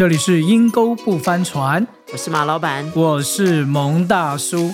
这里是阴沟不翻船，我是马老板。我是蒙大叔。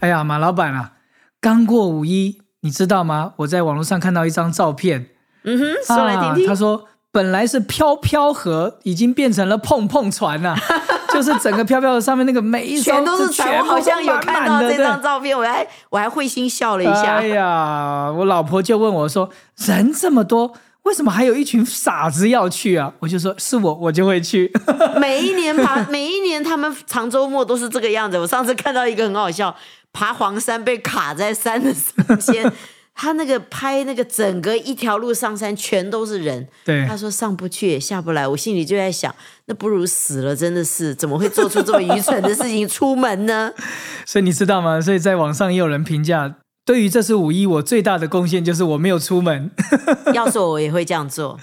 哎呀，马老板啊，刚过五一，你知道吗？我在网络上看到一张照片，嗯哼，说来听听。啊他说，本来是飘飘河，已经变成了碰碰船了、就是整个飘飘的上面那个每一艘全都是船，我全好像有看到这张照片，我还我还会心笑了一下。哎呀，我老婆就问我说：“人这么多，为什么还有一群傻子要去啊？”我就说：“是我，我就会去。每一年爬，每一年他们长周末都是这个样子。我上次看到一个很好笑，爬黄山被卡在山的中间，他那个拍那个整个一条路上山全都是人，对他说上不去也下不来，我心里就在想，那不如死了，真的是怎么会做出这么愚蠢的事情出门呢？所以你知道吗？所以在网上也有人评价，对于这次五一，我最大的贡献就是我没有出门。要是我，我也会这样做，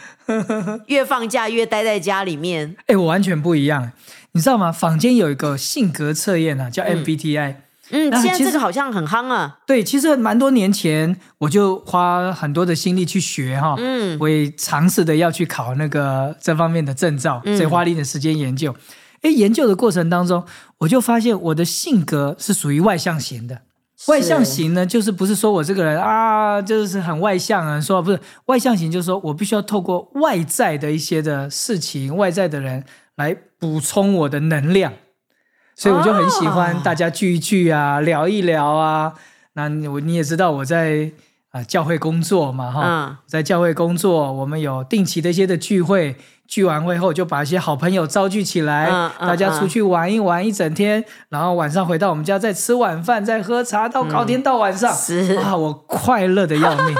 越放假越待在家里面。哎，我完全不一样。你知道吗？坊间有一个性格测验啊，叫 MBTI。嗯，现在啊其实这个好像很夯啊。对，其实蛮多年前我就花很多的心力去学哈，嗯我也尝试的要去考那个这方面的证照，嗯所以花了一点时间研究。诶，研究的过程当中，我就发现我的性格是属于外向型的。外向型呢，就是不是说我这个人啊，就是很外向啊，说不是外向型，就是说我必须要透过外在的一些的事情、外在的人来补充我的能量，所以我就很喜欢哦大家聚一聚啊，聊一聊啊。那你我你也知道我在啊、教会工作嘛，哈、嗯在教会工作，我们有定期的一些的聚会，聚完会后就把一些好朋友召聚起来，嗯嗯大家出去玩一玩一整天，然后晚上回到我们家再吃晚饭，再喝茶，到高天到晚上，是啊，我快乐的要命。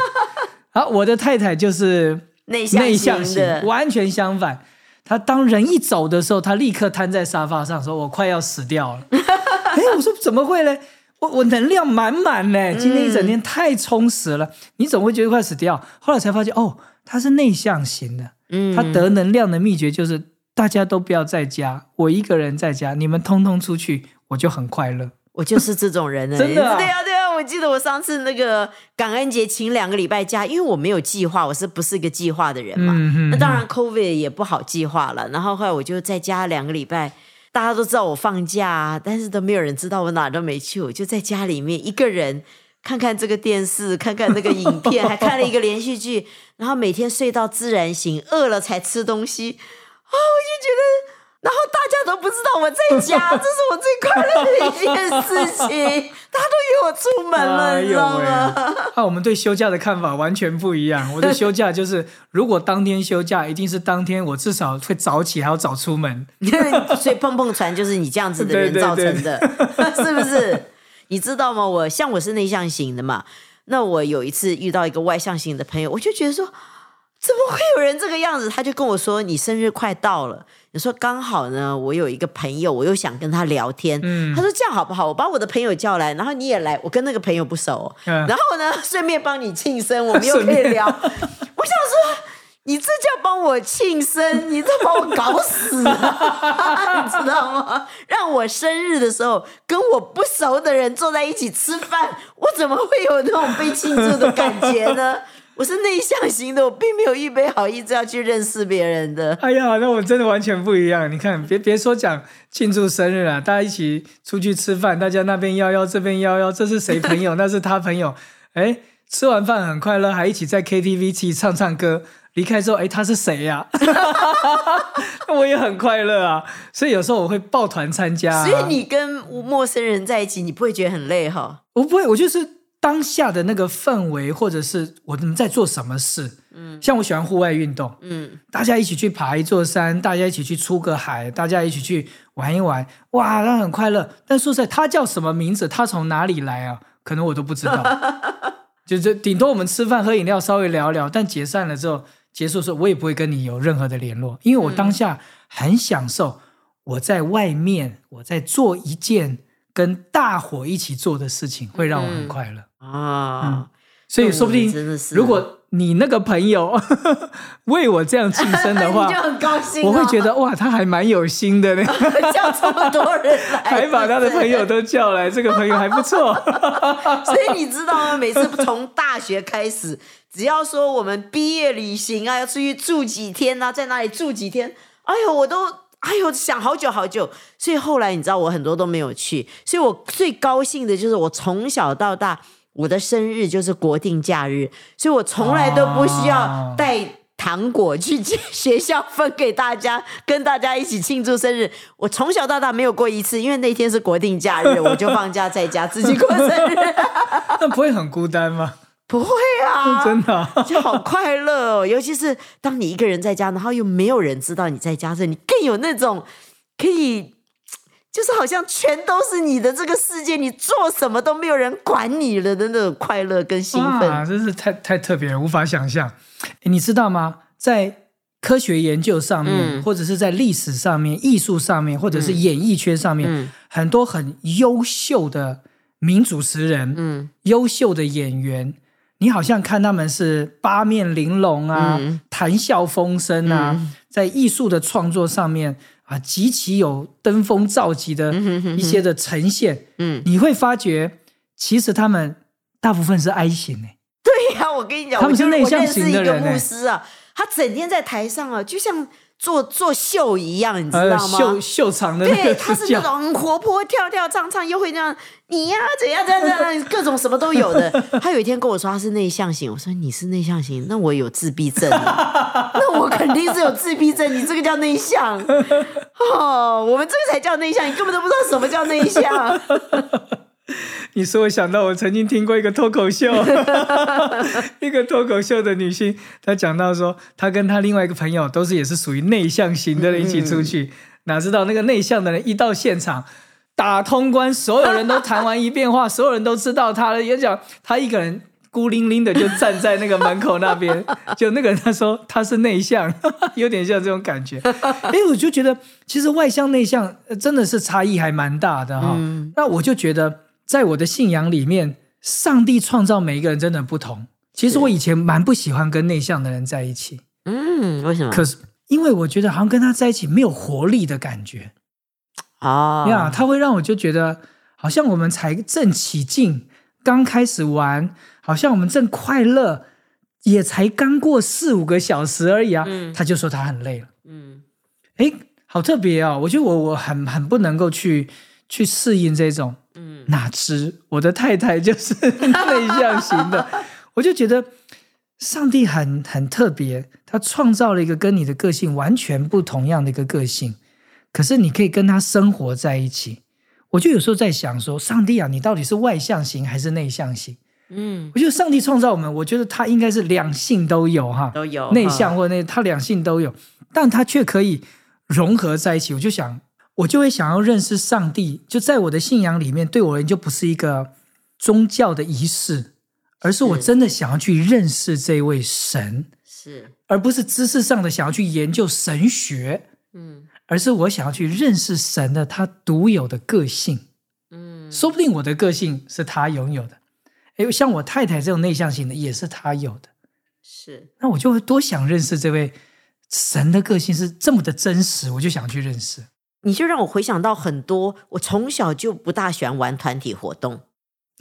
好，我的太太就是内向内向型，完全相反。她当人一走的时候，他立刻瘫在沙发上，说：“我快要死掉了。” 哎，我说怎么会呢？我我能量满满呢，今天一整天太充实了，你总会觉得快死掉。后来才发现，哦，他是内向型的，嗯他得能量的秘诀就是大家都不要在家，我一个人在家，你们通通出去，我就很快乐。我就是这种人呢。真的啊对啊，对啊。我记得我上次那个感恩节请两个礼拜假，因为我没有计划，我是不是一个计划的人嘛？那当然，COVID 也不好计划了。然后后来我就在家两个礼拜，大家都知道我放假啊，但是都没有人知道我哪都没去，我就在家里面一个人看看这个电视，看看那个影片，还看了一个连续剧，然后每天睡到自然醒，饿了才吃东西。啊、我就觉得。然后大家都不知道我在家，这是我最快乐的一件事情。大家都以为我出门了，哎你知道吗？啊，我们对休假的看法完全不一样。我的休假就是，如果当天休假，一定是当天我至少会早起，还要早出门。所以碰碰船就是你这样子的人造成的，是不是？你知道吗？我像我是内向型的嘛，那我有一次遇到一个外向型的朋友，我就觉得说，怎么会有人这个样子？他就跟我说：“你生日快到了。”你说刚好呢，我有一个朋友，我又想跟他聊天。嗯他说这样好不好？我把我的朋友叫来，然后你也来，我跟那个朋友不熟然后呢，顺便帮你庆生，我们又可以聊。我想说。你这叫帮我庆生，你这把我搞死了，你知道吗？让我生日的时候跟我不熟的人坐在一起吃饭，我怎么会有那种被庆祝的感觉呢？我是内向型的，我并没有预备好意思要去认识别人的。哎呀，那我真的完全不一样。你看，别别说讲庆祝生日了，大家一起出去吃饭，大家那边邀邀，这边邀邀，这是谁朋友？那是他朋友。哎，吃完饭很快乐，还一起在 KTV 一起唱唱歌。离开之后，哎，他是谁呀、我也很快乐啊。所以有时候我会抱团参加啊、所以你跟陌生人在一起，你不会觉得很累哈？我不会，我就是当下的那个氛围，或者是我们在做什么事。嗯，像我喜欢户外运动，嗯，大家一起去爬一座山，大家一起去出个海，大家一起去玩一玩，哇，那很快乐。但说实在，他叫什么名字，他从哪里来啊？可能我都不知道。就就顶多我们吃饭喝饮料，稍微聊聊，但解散了之后，结束的时候，我也不会跟你有任何的联络，因为我当下很享受我在外面，我在做一件跟大伙一起做的事情，会让我很快乐。啊。所以说不定真的是，如果你那个朋友 为我这样庆生的话 你就，很高兴、哦，我会觉得哇，他还蛮有心的呢，叫这么多人来，还把他的朋友都叫来，这个朋友还不错。所以你知道吗？每次从大学开始，只要说我们毕业旅行啊，要出去住几天啊，在哪里住几天，哎呦，我都哎呦想好久好久。所以后来你知道，我很多都没有去。所以我最高兴的就是我从小到大，我的生日就是国定假日，所以我从来都不需要带。糖果去 学校分给大家，跟大家一起庆祝生日。我从小到大没有过一次，因为那天是国定假日，我就放假在家自己过生日。那不会很孤单吗？不会啊，真的、啊，就好快乐哦。尤其是当你一个人在家，然后又没有人知道你在家时，你更有那种可以，就是好像全都是你的这个世界，你做什么都没有人管你了的那种快乐跟兴奋，啊，真是太太特别了，无法想象。你知道吗？在科学研究上面，嗯。或者是在历史上面、艺术上面，或者是演艺圈上面，嗯。很多很优秀的名主持人，嗯。优秀的演员，你好像看他们是八面玲珑啊，嗯。谈笑风生啊，在艺术的创作上面啊，极其有登峰造极的一些的呈现。嗯，你会发觉，其实他们大部分是 I 型诶。对呀、我跟你讲，他们是内向我认识一个型的人欸牧师啊，他整天在台上啊，就像做做秀一样，你知呃，道吗？秀秀场的对，他是，那种很活泼、跳跳唱唱，又会那样你呀、怎样怎样怎样，各种什么都有的。他有一天跟我说他是内向型，我说你是内向型，那我有自闭症啊，那我肯定是有自闭症，你这个叫内向哦，我们这个才叫内向，你根本都不知道什么叫内向。你说我想到我曾经听过一个脱口秀，一个脱口秀的女性，她讲到说，她跟她另外一个朋友都是也是属于内向型的人一起出去，哪知道那个内向的人一到现场。打通关，所有人都谈完一遍话，所有人都知道他了。也讲他一个人孤零零的就站在那个门口那边，就那个人他说他是内向，有点像这种感觉。哎，我就觉得其实外向内向呃真的是差异还蛮大的哈、那我就觉得在我的信仰里面，上帝创造每一个人真的不同。其实我以前蛮不喜欢跟内向的人在一起，嗯，为什么？可是因为我觉得好像跟他在一起没有活力的感觉。哦呀，他会让我就觉得好像我们才正起劲，刚开始玩，好像我们正快乐，也才刚过四五个小时而已啊。嗯他就说他很累了，嗯哎，好特别哦！我觉得我我很很不能够去去适应这种，嗯哪知我的太太就是 内向型的，我就觉得上帝很很特别，他创造了一个跟你的个性完全不同样的一个个性，可是你可以跟他生活在一起。我就有时候在想说，上帝啊，你到底是外向型还是内向型？嗯，我觉得上帝创造我们，我觉得他应该是两性都有哈，都有内向或内，他两性都有，但他却可以融合在一起。我就想，我就会想要认识上帝，就在我的信仰里面，对我而言就不是一个宗教的仪式，而是我真的想要去认识这位神，是而不是知识上的想要去研究神学，嗯而是我想要去认识神的他独有的个性。嗯说不定我的个性是他拥有的，诶，像我太太这种内向型的也是他有的。是那我就会多想认识这位神的个性是这么的真实，我就想去认识。你就让我回想到很多，我从小就不大喜欢玩团体活动。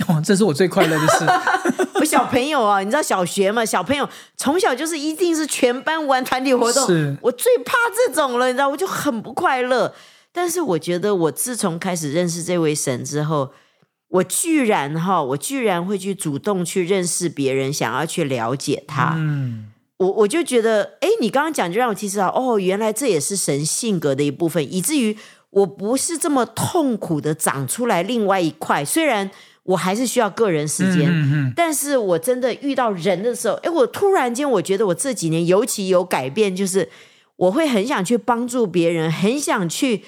哦，这是我最快乐的事。我小朋友啊，你知道小学嘛？小朋友从小就是一定是全班玩团体活动，是我最怕这种了，你知道，我就很不快乐。但是我觉得，我自从开始认识这位神之后，我居然哈，我居然会去主动去认识别人，想要去了解他。嗯，我我就觉得，哎，你刚刚讲就让我提示到，哦，原来这也是神性格的一部分，以至于我不是这么痛苦的长出来另外一块。虽然我还是需要个人时间，嗯嗯但是我真的遇到人的时候，哎，我突然间我觉得我这几年尤其有改变，就是我会很想去帮助别人，很想去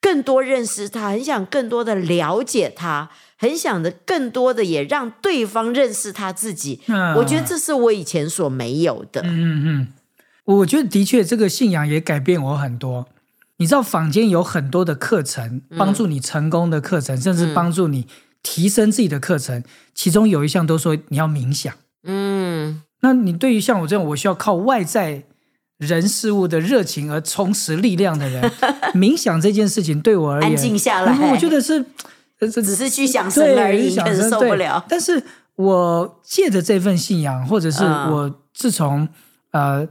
更多认识他，很想更多的了解他，很想的更多的也让对方认识他自己。嗯我觉得这是我以前所没有的。嗯嗯嗯，我觉得的确这个信仰也改变我很多。你知道坊间有很多的课程，帮助你成功的课程，甚至帮助你提升自己的课程，其中有一项都说你要冥想。嗯那你对于像我这种我需要靠外在人事物的热情而充实力量的人，冥想这件事情对我而言，安静下来嗯我觉得是，只是去想神而已，想可是受不了。但是我借着这份信仰，或者是嗯。我自从、呃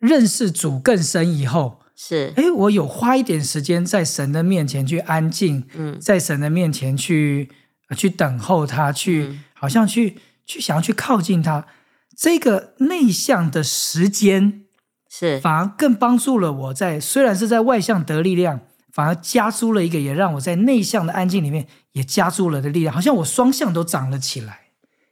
认识主更深以后，是，哎，我有花一点时间在神的面前去安静，嗯。在神的面前去、呃去等候他，去、嗯。好像去去想要去靠近他。这个内向的时间，是，反而更帮助了我在虽然是在外向得力量，反而加诸了一个，也让我在内向的安静里面也加诸了的力量，好像我双向都长了起来。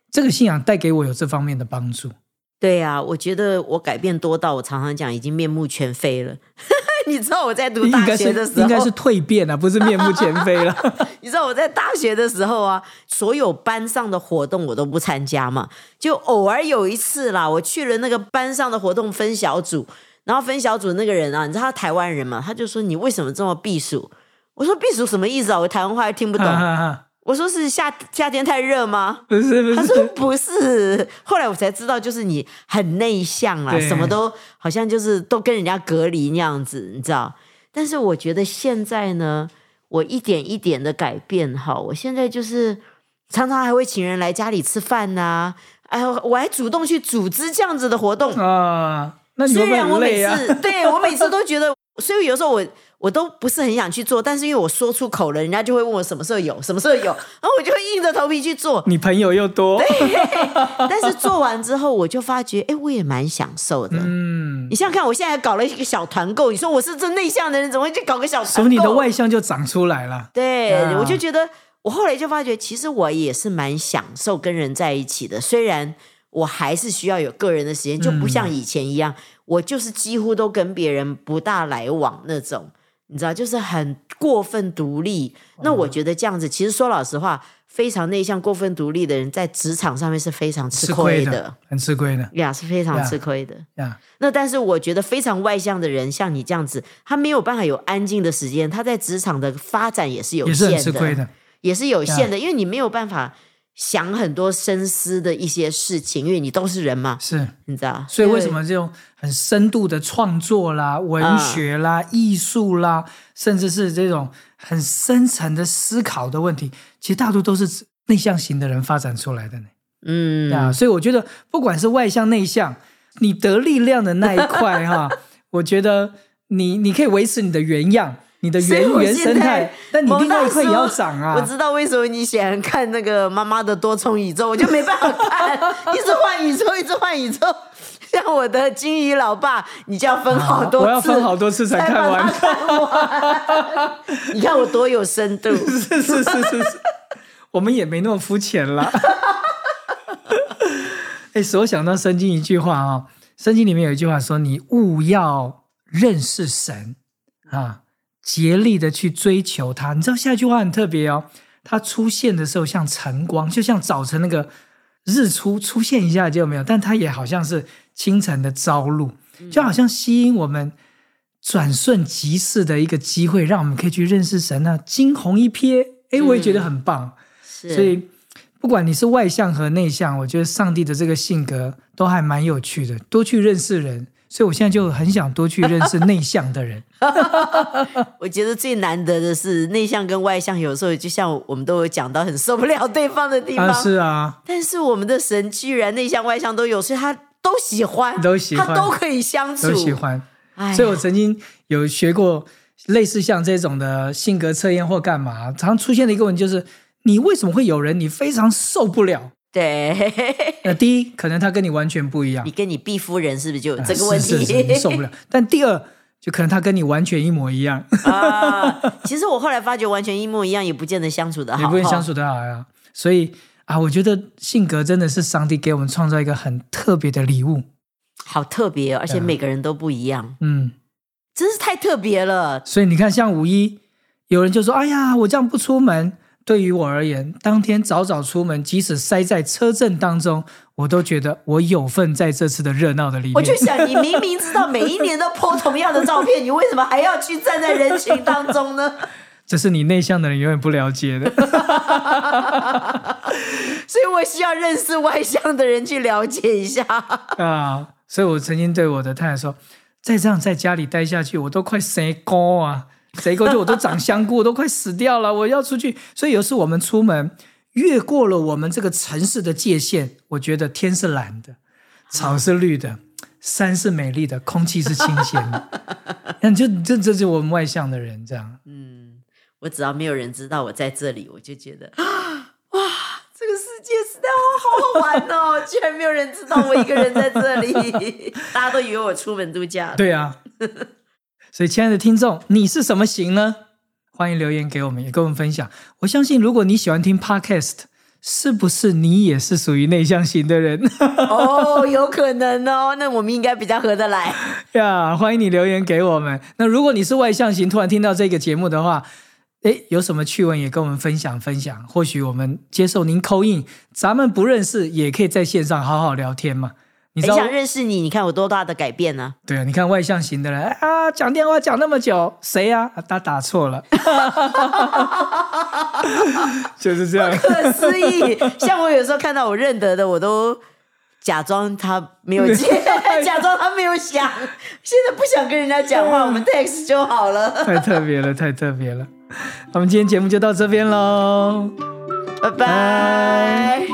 这个信仰带给我有这方面的帮助。对呀、我觉得我改变多到我常常讲已经面目全非了。你知道我在读大学的时候，应该是蜕变啊，不是面目全非了。你知道我在大学的时候啊，所有班上的活动我都不参加嘛，就偶尔有一次啦，我去了那个班上的活动分小组，然后分小组那个人啊，你知道他台湾人嘛，他就说你为什么这么避暑？我说避暑什么意思啊？我台湾话又听不懂。我说是夏夏天太热吗？不是不他说，不是，后来我才知道，就是你很内向啦，什么都好像就是都跟人家隔离那样子，你知道？但是我觉得现在呢，我一点一点的改变哈，我现在就是常常还会请人来家里吃饭呐、哎呦，我还主动去组织这样子的活动。啊，那你会不会虽然我每很累啊？次 对我每次都觉得，所以有时候我我都不是很想去做，但是因为我说出口了，人家就会问我什么时候有，什么时候有，然后我就会硬着头皮去做。你朋友又多，但是做完之后，我就发觉，哎，我也蛮享受的。嗯，你想想看，我现在搞了一个小团购，你说我是这内向的人，怎么会去搞个小团购？所以你的外向就长出来了。对，啊我就觉得，我后来就发觉，其实我也是蛮享受跟人在一起的。虽然我还是需要有个人的时间，就不像以前一样，我就是几乎都跟别人不大来往那种。你知道，就是很过分独立。那我觉得这样子，其实说老实话，非常内向、过分独立的人，在职场上面是非常吃吃亏的亏的，很吃亏的呀，是非常吃亏的。呀。那但是我觉得非常外向的人，像你这样子，他没有办法有安静的时间，他在职场的发展也是有也是限很吃亏的。也是有限的，因为你没有办法想很多深思的一些事情，因为你都是人嘛，是，你知道？所以为什么这种很深度的创作啦、文学啦、艺术啦，甚至是这种很深层的思考的问题，其实大多都是内向型的人发展出来的呢。嗯，啊，所以我觉得不管是外向内向，你得力量的那一块哈，我觉得你你可以维持你的原样，你的原原生态，但你另外一块也要长啊。我知道为什么你喜欢看那个妈妈的多重宇宙，我就没办法看，一直换宇宙，一直换宇宙。像我的金鱼老爸，你就要分好多次，啊我要分好多次才看完。你看我多有深度，是是是是是，我们也没那么肤浅啦。哎，使我想到圣经一句话啊、圣经里面有一句话说：“你勿要认识神啊，竭力的去追求他。”你知道下一句话很特别哦，它出现的时候像晨光，就像早晨那个日出出现一下就没有，但它也好像是清晨的朝露，就好像吸引我们转瞬即逝的一个机会，让我们可以去认识神啊，惊鸿一瞥，哎，我也觉得很棒。是所以不管你是外向和内向，我觉得上帝的这个性格都还蛮有趣的，多去认识人。所以我现在就很想多去认识内向的人。我觉得最难得的是内向跟外向，有时候就像我们都有讲到很受不了对方的地方，啊，是啊，但是我们的神居然内向外向都有，所以他都喜欢，都喜欢他都可以相处，都喜。欢。所以我曾经有学过类似像这种的性格测验或干嘛，常常出现的一个问题就是：你为什么会有人你非常受不了？对，那，第一，可能他跟你完全不一样你，跟你毕夫人是不是就有这个问题？是是是你受不了。但第二，就可能他跟你完全一模一样，啊，其实我后来发觉，完全一模一样也不见得相处的好，也不会相处的好呀。所以啊，我觉得性格真的是上帝给我们创造一个很特别的礼物。好特别哦，而且每个人都不一样，嗯，真是太特别了。所以你看，像五一，有人就说：“哎呀，我这样不出门。”对于我而言，当天早早出门，即使塞在车阵当中，我都觉得我有份在这次的热闹的里面。我就想，你明明知道每一年都 po 同样的照片，你为什么还要去站在人群当中呢？这是你内向的人永远不了解的。所以我需要认识外向的人去了解一下。啊，所以我曾经对我的太太说：“再这样在家里待下去，我都快生高啊，谁过就我都长香菇，我都快死掉了。我要出去。”所以有时我们出门越过了我们这个城市的界限，我觉得天是蓝的，草是绿的，山是美丽的，空气是清鲜的。那就这这就是我们外向的人这样。嗯，我只要没有人知道我在这里，我就觉得 哇，这个世界实在好好玩哦！居然没有人知道我一个人在这里，大家都以为我出门度假。对啊，所以亲爱的听众，你是什么型呢？欢迎留言给我们，也跟我们分享。我相信，如果你喜欢听 Podcast，是不是你也是属于内向型的人 哦，有可能哦。那我们应该比较合得来。呀？欢迎你留言给我们。那如果你是外向型，突然听到这个节目的话，诶，有什么趣闻也跟我们分享分享。或许我们接受您扣印，咱们不认识也可以在线上好好聊天嘛。你？很想认识你，你看我多大的改变呢、对啊，你看外向型的人啊，讲电话讲那么久，谁呀、啊？他打错了，就是这样。不可思议！像我有时候看到我认得的，我都假装他没有接，假装他没有想。现在不想跟人家讲话，我们 text 就好了。太特别了，太特别了。我们今天节目就到这边喽。拜拜。